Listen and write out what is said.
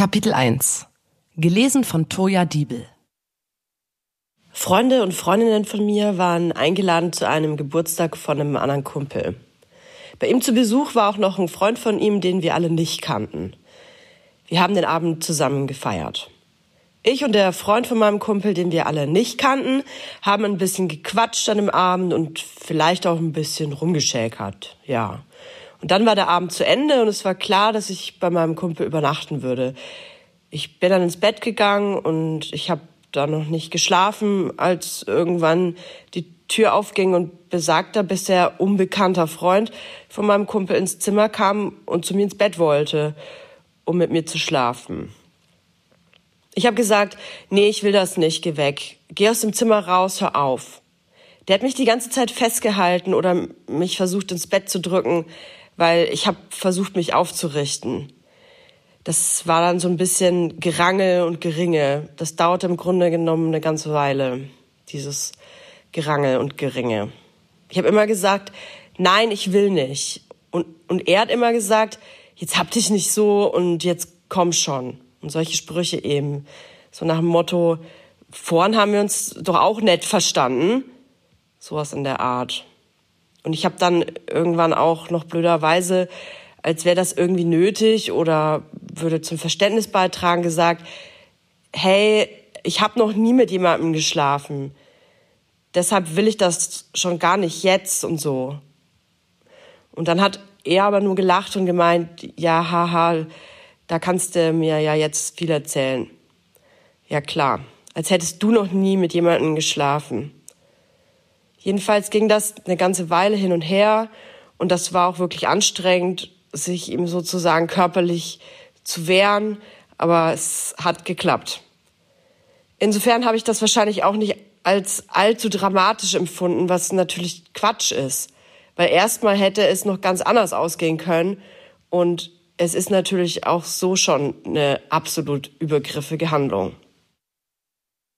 Kapitel 1 Gelesen von Toja Diebel Freunde und Freundinnen von mir waren eingeladen zu einem Geburtstag von einem anderen Kumpel. Bei ihm zu Besuch war auch noch ein Freund von ihm, den wir alle nicht kannten. Wir haben den Abend zusammen gefeiert. Ich und der Freund von meinem Kumpel, den wir alle nicht kannten, haben ein bisschen gequatscht an dem Abend und vielleicht auch ein bisschen rumgeschäkert, ja. Und dann war der Abend zu Ende und es war klar, dass ich bei meinem Kumpel übernachten würde. Ich bin dann ins Bett gegangen und ich habe da noch nicht geschlafen, als irgendwann die Tür aufging und besagter bisher unbekannter Freund von meinem Kumpel ins Zimmer kam und zu mir ins Bett wollte, um mit mir zu schlafen. Ich habe gesagt, nee, ich will das nicht, geh weg. Geh aus dem Zimmer raus, hör auf. Der hat mich die ganze Zeit festgehalten oder mich versucht ins Bett zu drücken, weil ich habe versucht, mich aufzurichten. Das war dann so ein bisschen Gerangel und Geringe. Das dauerte im Grunde genommen eine ganze Weile, dieses Gerangel und Geringe. Ich habe immer gesagt, nein, ich will nicht. Und, und er hat immer gesagt, jetzt hab dich nicht so und jetzt komm schon. Und solche Sprüche eben. So nach dem Motto, vorhin haben wir uns doch auch nett verstanden. Sowas in der Art. Und ich habe dann irgendwann auch noch blöderweise, als wäre das irgendwie nötig oder würde zum Verständnis beitragen, gesagt, hey, ich habe noch nie mit jemandem geschlafen. Deshalb will ich das schon gar nicht jetzt und so. Und dann hat er aber nur gelacht und gemeint, ja, haha, da kannst du mir ja jetzt viel erzählen. Ja klar, als hättest du noch nie mit jemandem geschlafen. Jedenfalls ging das eine ganze Weile hin und her und das war auch wirklich anstrengend, sich ihm sozusagen körperlich zu wehren, aber es hat geklappt. Insofern habe ich das wahrscheinlich auch nicht als allzu dramatisch empfunden, was natürlich Quatsch ist, weil erstmal hätte es noch ganz anders ausgehen können und es ist natürlich auch so schon eine absolut übergriffige Handlung.